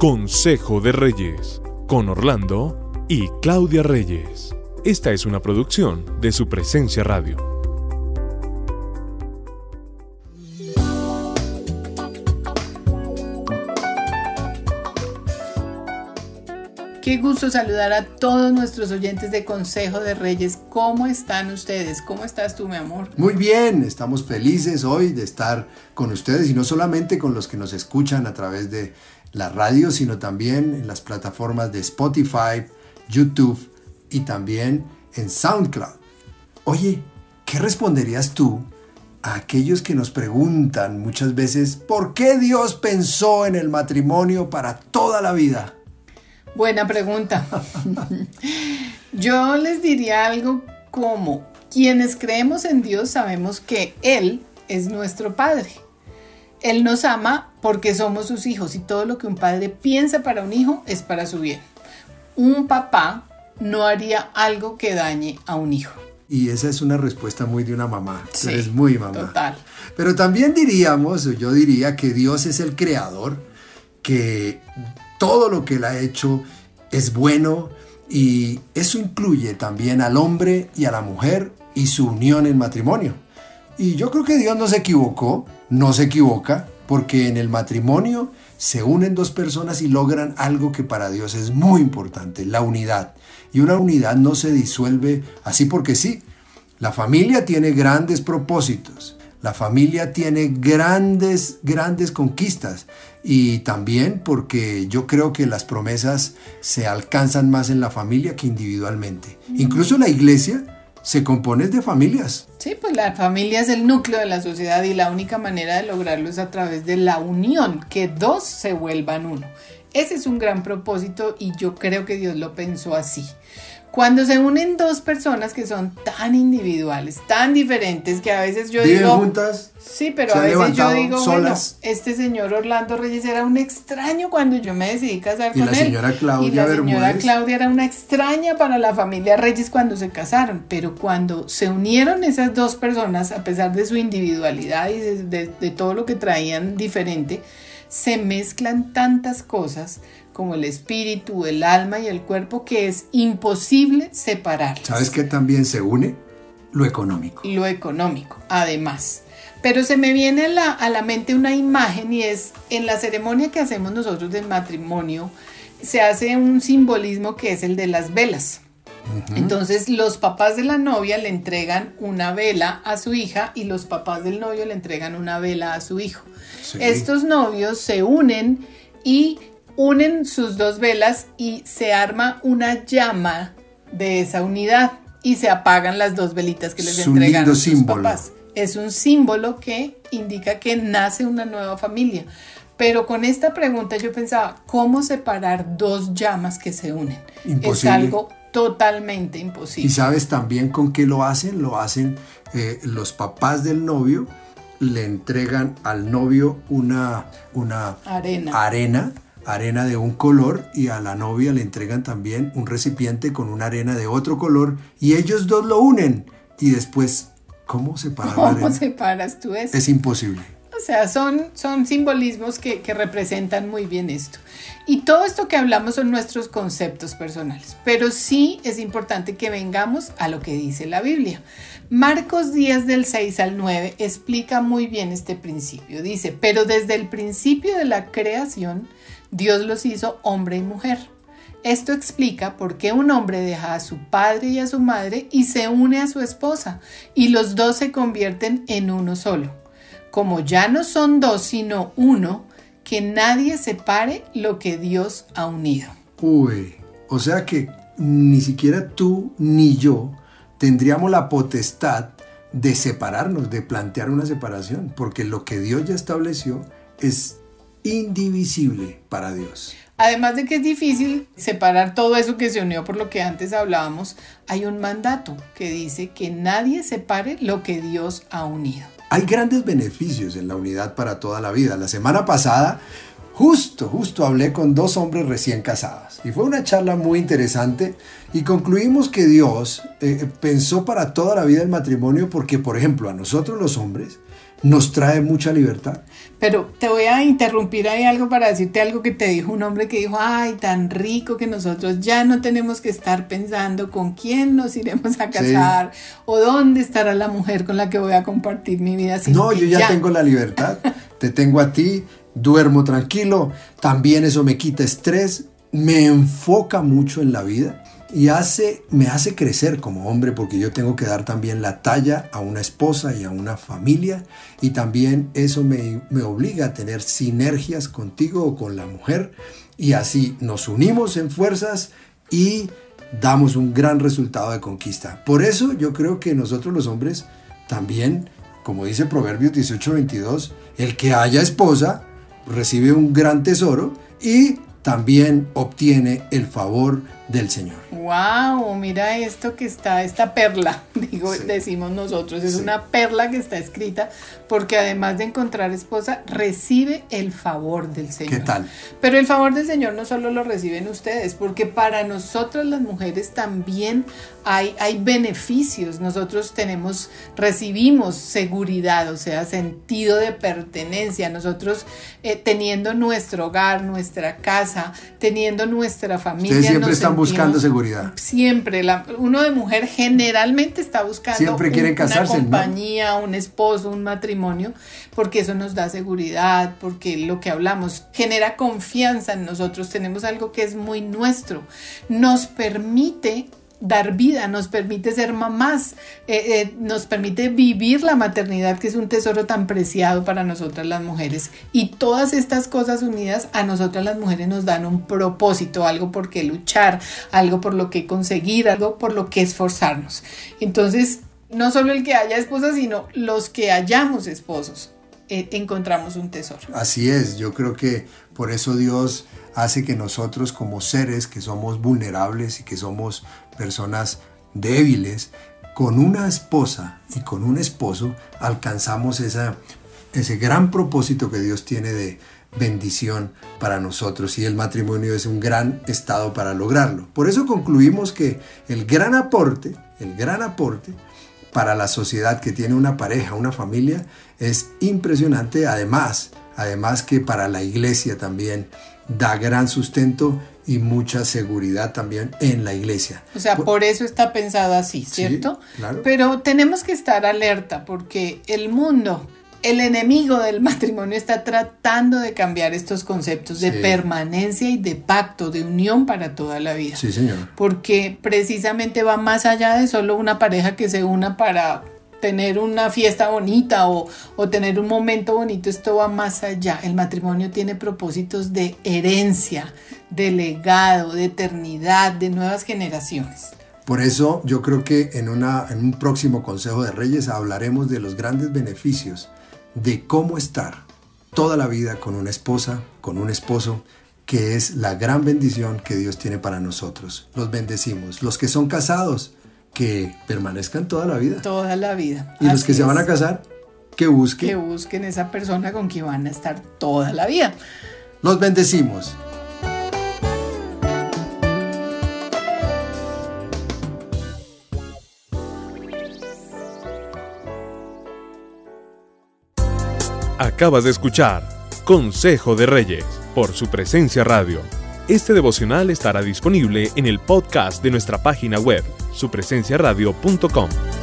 Consejo de Reyes, con Orlando y Claudia Reyes. Esta es una producción de su presencia radio. Qué gusto saludar a todos nuestros oyentes de Consejo de Reyes. ¿Cómo están ustedes? ¿Cómo estás tú, mi amor? Muy bien, estamos felices hoy de estar con ustedes y no solamente con los que nos escuchan a través de la radio, sino también en las plataformas de Spotify, YouTube y también en SoundCloud. Oye, ¿qué responderías tú a aquellos que nos preguntan muchas veces por qué Dios pensó en el matrimonio para toda la vida? Buena pregunta. Yo les diría algo como, quienes creemos en Dios sabemos que Él es nuestro Padre él nos ama porque somos sus hijos y todo lo que un padre piensa para un hijo es para su bien. Un papá no haría algo que dañe a un hijo. Y esa es una respuesta muy de una mamá. Sí, eres muy mamá. Total. Pero también diríamos, yo diría que Dios es el creador, que todo lo que él ha hecho es bueno y eso incluye también al hombre y a la mujer y su unión en matrimonio. Y yo creo que Dios no se equivocó, no se equivoca, porque en el matrimonio se unen dos personas y logran algo que para Dios es muy importante, la unidad. Y una unidad no se disuelve así porque sí. La familia tiene grandes propósitos, la familia tiene grandes, grandes conquistas y también porque yo creo que las promesas se alcanzan más en la familia que individualmente. Incluso la iglesia se compone de familias. Sí, pues la familia es el núcleo de la sociedad y la única manera de lograrlo es a través de la unión, que dos se vuelvan uno. Ese es un gran propósito y yo creo que Dios lo pensó así. Cuando se unen dos personas que son tan individuales, tan diferentes, que a veces yo ¿Viven digo... juntas? Sí, pero a veces yo digo, solas. bueno, este señor Orlando Reyes era un extraño cuando yo me decidí casar y con la Señora Claudia y la señora Bermúdez. Claudia era una extraña para la familia Reyes cuando se casaron, pero cuando se unieron esas dos personas, a pesar de su individualidad y de, de, de todo lo que traían diferente, se mezclan tantas cosas como el espíritu, el alma y el cuerpo que es imposible separar. ¿Sabes qué también se une? Lo económico. Lo económico, además. Pero se me viene a la, a la mente una imagen y es en la ceremonia que hacemos nosotros del matrimonio, se hace un simbolismo que es el de las velas. Uh -huh. Entonces los papás de la novia le entregan una vela a su hija y los papás del novio le entregan una vela a su hijo. Sí. Estos novios se unen y unen sus dos velas y se arma una llama de esa unidad y se apagan las dos velitas que les es entregan un sus símbolo. papás. Es un símbolo que indica que nace una nueva familia. Pero con esta pregunta yo pensaba, ¿cómo separar dos llamas que se unen? Imposible. Es algo totalmente imposible. ¿Y sabes también con qué lo hacen? Lo hacen eh, los papás del novio, le entregan al novio una, una arena. arena arena de un color y a la novia le entregan también un recipiente con una arena de otro color y ellos dos lo unen y después ¿cómo separar ¿Cómo la arena? separas tú eso? Es imposible. O sea, son, son simbolismos que, que, representan muy bien esto. Y todo esto que hablamos son nuestros conceptos personales, pero sí es importante que vengamos a lo que dice la Biblia. Marcos 10 del 6 al 9 explica muy bien este principio. Dice, pero desde el principio de la creación, Dios los hizo hombre y mujer. Esto explica por qué un hombre deja a su padre y a su madre y se une a su esposa, y los dos se convierten en uno solo. Como ya no son dos, sino uno, que nadie separe lo que Dios ha unido. Uy, o sea que ni siquiera tú ni yo tendríamos la potestad de separarnos, de plantear una separación, porque lo que Dios ya estableció es indivisible para Dios. Además de que es difícil separar todo eso que se unió por lo que antes hablábamos, hay un mandato que dice que nadie separe lo que Dios ha unido. Hay grandes beneficios en la unidad para toda la vida. La semana pasada, justo, justo hablé con dos hombres recién casados y fue una charla muy interesante y concluimos que Dios eh, pensó para toda la vida el matrimonio porque, por ejemplo, a nosotros los hombres nos trae mucha libertad. Pero te voy a interrumpir ahí algo para decirte algo que te dijo un hombre que dijo, ay, tan rico que nosotros ya no tenemos que estar pensando con quién nos iremos a casar o dónde estará la mujer con la que voy a compartir mi vida. no, yo ya, tengo la libertad, te tengo a ti, duermo tranquilo, también eso me quita estrés, me enfoca mucho en la vida y hace, me hace crecer como hombre porque yo tengo que dar también la talla a una esposa y a una familia y también eso me, me obliga a tener sinergias contigo o con la mujer y así nos unimos en fuerzas y damos un gran resultado de conquista. Por eso yo creo que nosotros los hombres también, como dice Proverbios 18:22, el que haya esposa recibe un gran tesoro y también obtiene el favor del Señor. Wow, mira esto que está, esta perla, digo, decimos nosotros, es una perla que está escrita porque además de encontrar esposa, recibe el favor del Señor. ¿Qué tal? Pero el favor del Señor no solo lo reciben ustedes, porque para nosotras las mujeres también hay, hay beneficios. Nosotros tenemos, recibimos seguridad, o sea, sentido de pertenencia. Nosotros eh, teniendo nuestro hogar, nuestra casa, teniendo nuestra familia. Ustedes siempre están buscando seguridad. Siempre. La, uno de mujer generalmente está buscando siempre quieren casarse, una compañía, un esposo, un matrimonio, porque eso nos da seguridad, porque lo que hablamos genera confianza en nosotros. Tenemos algo que es muy nuestro. Nos permite dar vida, nos permite ser mamás, eh, eh, nos permite vivir la maternidad, que es un tesoro tan preciado para nosotras las mujeres. Y todas estas cosas unidas a nosotras las mujeres nos dan un propósito, algo por qué luchar, algo por lo que conseguir, algo por lo que esforzarnos. Entonces, no solo el que haya esposas, sino los que hayamos esposos, eh, encontramos un tesoro. Así es, yo creo que por eso Dios hace que nosotros como seres que somos vulnerables y que somos personas débiles, con una esposa y con un esposo alcanzamos ese gran propósito que Dios tiene de bendición para nosotros y el matrimonio es un gran estado para lograrlo. Por eso concluimos que el gran aporte, el gran aporte para la sociedad que tiene una pareja, una familia, es impresionante. Además, además que para la iglesia también da gran sustento y mucha seguridad también en la iglesia. O sea, por, eso está pensado así, ¿cierto? Pero tenemos que estar alerta porque el mundo, el enemigo del matrimonio está tratando de cambiar estos conceptos de permanencia y de pacto, de unión para toda la vida. Sí, señor. Porque precisamente va más allá de solo una pareja que se una para tener una fiesta bonita o, tener un momento bonito, esto va más allá. El matrimonio tiene propósitos de herencia, de legado, de eternidad, de nuevas generaciones. Por eso yo creo que en, una, en un próximo Consejo de Reyes hablaremos de los grandes beneficios de cómo estar toda la vida con una esposa, con un esposo, que es la gran bendición que Dios tiene para nosotros. Los bendecimos. Los que son casados, que permanezcan toda la vida. Toda la vida. Y los que se van a casar, que busquen. Que busquen esa persona con quien van a estar toda la vida. Los bendecimos. Acabas de escuchar Consejo de Reyes por su presencia radio. Este devocional estará disponible en el podcast de nuestra página web, supresenciaradio.com.